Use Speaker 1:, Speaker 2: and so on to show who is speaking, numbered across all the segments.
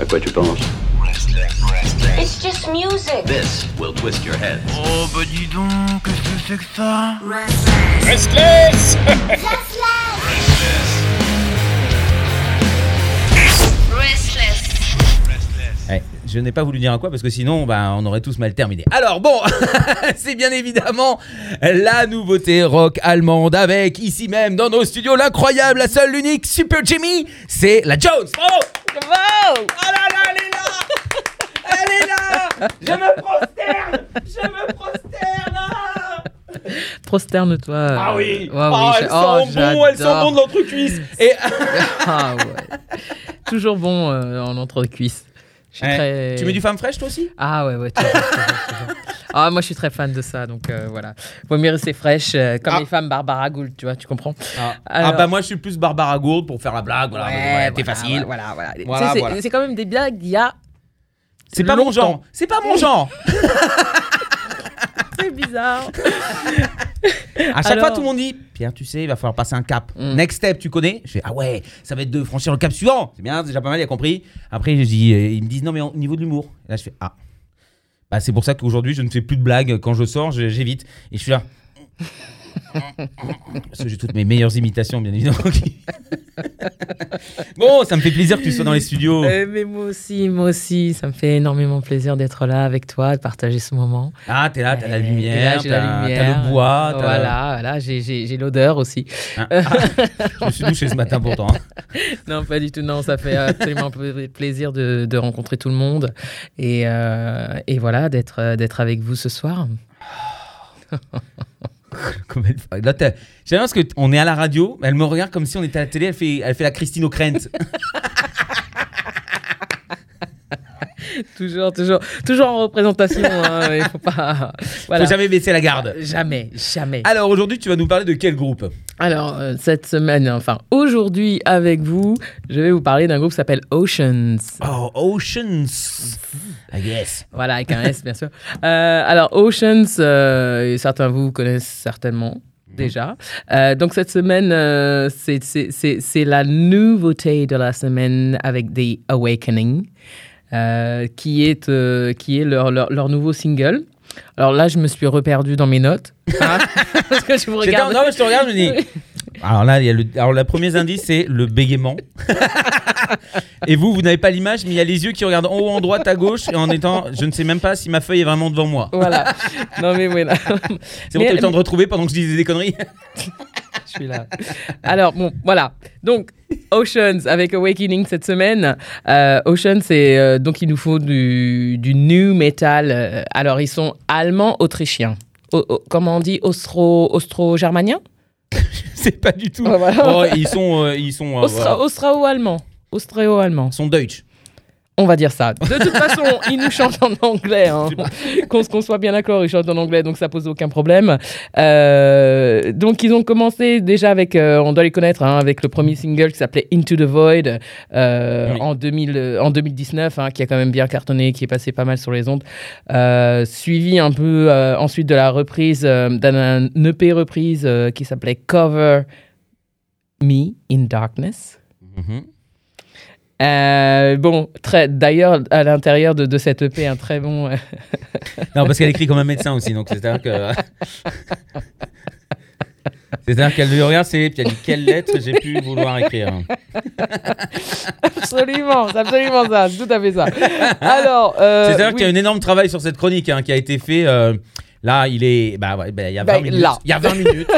Speaker 1: À quoi tu penses
Speaker 2: It's just music.
Speaker 1: This will twist your head.
Speaker 3: Oh bah dis donc, qu'est-ce que c'est que ça
Speaker 4: Restless
Speaker 2: Restless.
Speaker 5: Ouais, je n'ai pas voulu dire à quoi parce que sinon bah, on aurait tous mal terminé. Alors bon, c'est bien évidemment la nouveauté rock allemande avec ici même dans nos studios l'incroyable, la seule, l'unique Super Jimmy, c'est la Jones. Bravo Oh là là, elle est là Elle est là Je me prosterne Je me prosterne ah
Speaker 6: Prosterne-toi.
Speaker 5: Ah oui
Speaker 6: Ouais,
Speaker 5: Oh,
Speaker 6: oui,
Speaker 5: elles
Speaker 6: je-
Speaker 5: sont
Speaker 6: oh,
Speaker 5: bon, elles sont
Speaker 6: j'adore.
Speaker 5: bon de l'entrecuisse Et
Speaker 6: Ah ouais. Toujours bon euh, en entre-cuisse. Très...
Speaker 5: tu mets du femme fraîche toi aussi?
Speaker 6: Ah ouais, ouais. toujours, toujours, toujours. Ah, moi, je suis très fan de ça, donc euh, voilà. Vaut mieux rester fraîche, euh, comme
Speaker 5: Ah.
Speaker 6: les femmes Barbara Gould, tu vois, tu comprends
Speaker 5: ah.
Speaker 6: Alors-
Speaker 5: Ah bah moi je suis plus Barbara Gourde pour faire la blague, voilà, voilà, t'es
Speaker 6: voilà,
Speaker 5: facile.
Speaker 6: Voilà, voilà. C'est,
Speaker 5: voilà.
Speaker 6: c'est quand même des blagues d'il y a
Speaker 5: C'est pas mon genre C'est pas mon genre
Speaker 6: très bizarre.
Speaker 5: À chaque
Speaker 6: Alors-
Speaker 5: fois, tout le monde dit Pierre, tu sais, il va falloir passer un cap.
Speaker 6: Mm.
Speaker 5: Next step, tu connais? Je fais Ah ouais, ça va être de franchir le cap suivant. C'est bien, c'est déjà pas mal, il a compris. Après, je dis, euh, ils me disent Non, mais au niveau de l'humour. Là, je fais Ah. Bah, c'est pour ça qu'aujourd'hui, je ne fais plus de blagues. Quand je sors, j'évite. Et je suis là. Parce que j'ai toutes mes meilleures imitations, bien évidemment. bon, ça me fait plaisir que tu sois dans les studios.
Speaker 6: Euh, mais moi aussi, moi aussi, ça me fait énormément plaisir d'être là avec toi, de partager ce moment.
Speaker 5: Ah, t'es là, t'as la
Speaker 6: là,
Speaker 5: lumière,
Speaker 6: la
Speaker 5: t'as
Speaker 6: lumière.
Speaker 5: t'as le bois.
Speaker 6: Voilà, voilà, j'ai, l'odeur aussi.
Speaker 5: Ah, ah, je me suis douché ce matin pourtant.
Speaker 6: Non, pas du tout. Non, ça fait absolument pla- plaisir de, de rencontrer tout le monde et, euh, et voilà, euh, d'être avec vous ce soir.
Speaker 5: Là, bien parce qu'on est à la radio, elle me regarde comme si on était à la télé, elle fait, elle fait la Christine O'Krent.
Speaker 6: Toujours, toujours, toujours en représentation. hein, il faut pas. Voilà.
Speaker 5: Faut jamais baisser la garde.
Speaker 6: Jamais, jamais.
Speaker 5: Alors aujourd'hui, tu vas nous parler de quel groupe?
Speaker 6: Alors, euh, cette semaine, enfin, aujourd'hui, avec vous, je vais vous parler d'un groupe qui s'appelle Oceans.
Speaker 5: Oh, Oceans. I guess.
Speaker 6: Voilà, avec un S, bien sûr. Euh, alors, Oceans, euh, certains vous connaissent certainement déjà. Euh, donc, cette semaine, euh, c'est- la nouveauté de la semaine avec The Awakening, qui est, euh, qui est leur, leur, leur nouveau single. Alors là, je me suis reperdu dans mes notes. hein, parce que je vous regarde.
Speaker 5: Non, mais je te regarde, je me dis. Alors là, il y a le, alors le premier indice, c'est le bégaiement. et vous, vous n'avez pas l'image, mais il y a les yeux qui regardent en haut, en droite, à gauche, et en étant, je ne sais même pas si ma feuille est vraiment devant moi.
Speaker 6: Voilà. Non, mais voilà.
Speaker 5: C'est bon, t'as eu le temps de retrouver pendant que je disais des conneries
Speaker 6: Je suis là. Alors, bon, voilà. Donc, Oceans avec Awakening cette semaine. Euh, Oceans, c'est. euh, donc, il nous faut du, du new metal. Euh, Alors, ils sont allemands, autrichiens. O- o- comment on dit? Austro, Austro-germanien?
Speaker 5: C'est pas du tout.
Speaker 6: Voilà.
Speaker 5: Oh, ils sont, euh, ils sont, euh,
Speaker 6: Austra-
Speaker 5: voilà.
Speaker 6: Austro-allemand. Austro-allemand.
Speaker 5: Ils sont Deutsch.
Speaker 6: On va dire ça. De toute façon, ils nous chantent en anglais. hein. Qu'on soit bien d'accord, ils chantent en anglais, donc ça pose aucun problème. Euh, donc, ils ont commencé déjà avec, euh, on doit les connaître, hein, avec le premier single qui s'appelait Into the Void euh,
Speaker 5: Oui.
Speaker 6: en, 2000, euh, en 2019, hein, qui a quand même bien cartonné, qui est passé pas mal sur les ondes. Suivi un peu ensuite de la reprise d'un EP reprise qui s'appelait Cover Me in Darkness.
Speaker 5: Mhm.
Speaker 6: Euh, bon, très, d'ailleurs, à l'intérieur de, de cette EP, un très bon. euh,
Speaker 5: Non, parce qu'elle écrit comme un médecin aussi, donc c'est-à-dire que. C'est-à-dire qu'elle lui regarde ses puis elle dit quelle lettre j'ai pu vouloir écrire.
Speaker 6: absolument, c'est absolument ça, tout à fait ça. Alors, euh,
Speaker 5: C'est-à-dire
Speaker 6: oui.
Speaker 5: qu'il y a un énorme travail sur cette chronique hein, qui a été fait. euh, là, il est. Bah, ouais, bah, il y a 20
Speaker 6: Bah,
Speaker 5: minutes.
Speaker 6: là.
Speaker 5: Il y a 20 minutes.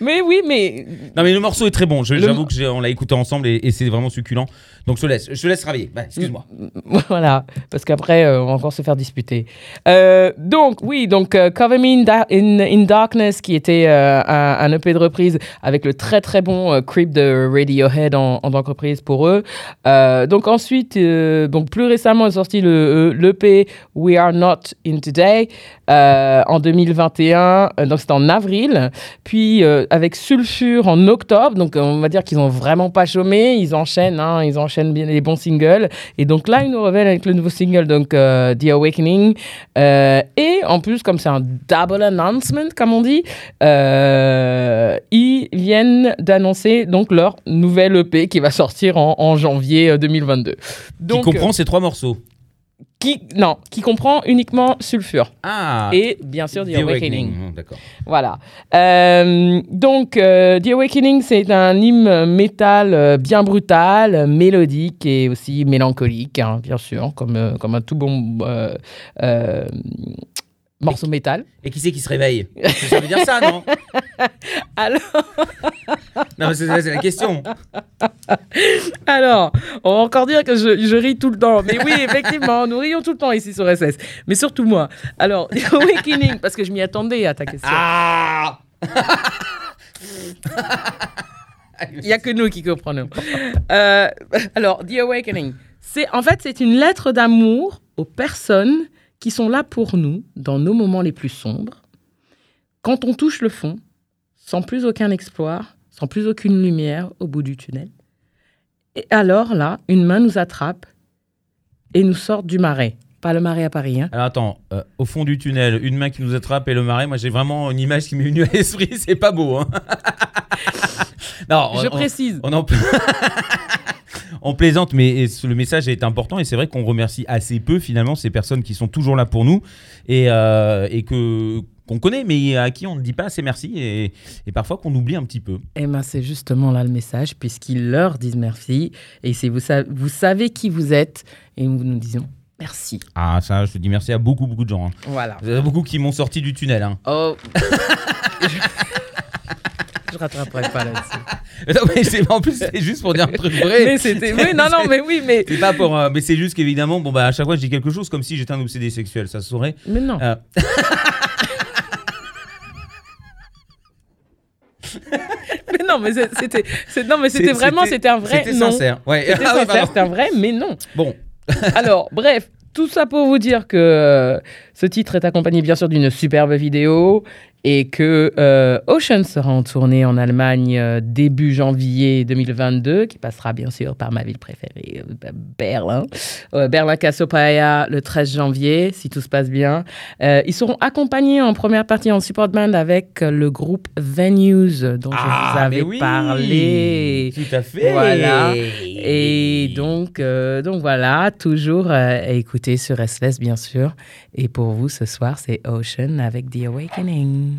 Speaker 6: Mais oui, mais
Speaker 5: non, mais le morceau est très bon.
Speaker 6: Le-
Speaker 5: J'avoue que on l'a écouté ensemble et, et c'est vraiment succulent. Donc je te laisse. Je te laisse travailler. Bah, excuse-moi.
Speaker 6: voilà, parce qu'après, euh, on va encore se faire disputer. Euh, donc, oui, donc euh, Cover Me in, Da- in- in Darkness, qui était un, un EP de reprise avec le très très bon Creep de Radiohead en, en reprise pour eux. Donc ensuite, donc plus récemment est sorti le l'EP We Are Not In Today. Euh, en 2021, euh, donc c'était en avril, puis euh, avec Sulfure en octobre, donc on va dire qu'ils ont vraiment pas chômé, ils enchaînent, hein, ils enchaînent bien les bons singles, et donc là ils nous révèlent avec le nouveau single, donc The Awakening, et en plus comme c'est un double announcement comme on dit, ils viennent d'annoncer donc leur nouvelle EP qui va sortir en, en janvier euh, 2022.
Speaker 5: Qui
Speaker 6: Donc,
Speaker 5: comprend ces trois morceaux.
Speaker 6: Qui, non, qui comprend uniquement Sulfure.
Speaker 5: Ah
Speaker 6: Et bien sûr, The, Awakening.
Speaker 5: Hum, D'accord.
Speaker 6: Voilà. Euh, donc, euh, The Awakening, c'est un hymne métal euh, bien brutal, mélodique et aussi mélancolique, hein, bien sûr, comme, comme un tout bon morceau métal.
Speaker 5: Et qui c'est qui se réveille Ça veut dire ça, non
Speaker 6: Alors,
Speaker 5: Non, c'est la question.
Speaker 6: alors, on va encore dire que je, je ris tout le temps. Mais oui, effectivement, nous rions tout le temps ici sur SS. Mais surtout moi. Alors, The Awakening, parce que je m'y attendais à ta question.
Speaker 5: Ah
Speaker 6: Il n'y a que nous qui comprenons. Euh, alors, The Awakening, c'est en fait c'est une lettre d'amour aux personnes qui sont là pour nous dans nos moments les plus sombres. Quand on touche le fond, sans plus aucun exploit, sans plus aucune lumière au bout du tunnel. Et alors là, une main nous attrape et nous sort du marais. Pas le marais à Paris, hein.
Speaker 5: Alors attends, euh, au fond du tunnel, une main qui nous attrape et le marais, moi j'ai vraiment une image qui m'est venue à l'esprit, c'est pas beau. Hein non, on-
Speaker 6: Je
Speaker 5: on-
Speaker 6: précise.
Speaker 5: On en... on plaisante, mais le message est important et c'est vrai qu'on remercie assez peu finalement ces personnes qui sont toujours là pour nous et, euh, et que qu'on connaît, mais à qui on ne dit pas assez merci et, et parfois qu'on oublie un petit peu.
Speaker 6: Eh ben, c'est justement là le message, puisqu'ils leur disent merci. Et c'est vous, sa- vous savez qui vous êtes, et nous nous disons merci.
Speaker 5: Ah ça, je dis merci à beaucoup beaucoup de gens. hein.
Speaker 6: Voilà.
Speaker 5: Il y en a beaucoup qui m'ont sorti du tunnel. Hein.
Speaker 6: Oh. Je rattraperai pas là-dessus.
Speaker 5: Non, mais en plus c'est juste pour dire un truc vrai.
Speaker 6: Mais c'était. Oui, non, non, mais oui, mais.
Speaker 5: C'est pas pour, euh, mais c'est juste qu'évidemment, bon bah à chaque fois je dis quelque chose comme si j'étais un obsédé sexuel, ça se saurait.
Speaker 6: Mais non.
Speaker 5: Euh,
Speaker 6: Mais non, mais c'était. c'est- Non, mais c'était vraiment. C'était un vrai
Speaker 5: C'était
Speaker 6: non.
Speaker 5: sincère. Ouais.
Speaker 6: C'était
Speaker 5: Ah
Speaker 6: sincère, c'était un vrai, mais non.
Speaker 5: Bon,
Speaker 6: Alors, bref, tout ça pour vous dire que ce titre est accompagné bien sûr d'une superbe vidéo et que euh, Ocean sera en tournée en Allemagne euh, début janvier 2022, qui passera bien sûr par ma ville préférée, euh, Berlin. Berlin Cassiopeia le 13 janvier, si tout se passe bien. Ils seront accompagnés en première partie en support band avec le groupe Venues, dont je vous
Speaker 5: Ah,
Speaker 6: avais
Speaker 5: mais oui.
Speaker 6: parlé.
Speaker 5: Tout à fait.
Speaker 6: Voilà. Et donc, donc voilà, toujours à écouter sur SLS, bien sûr. Et pour vous, ce soir, c'est Ocean avec The Awakening.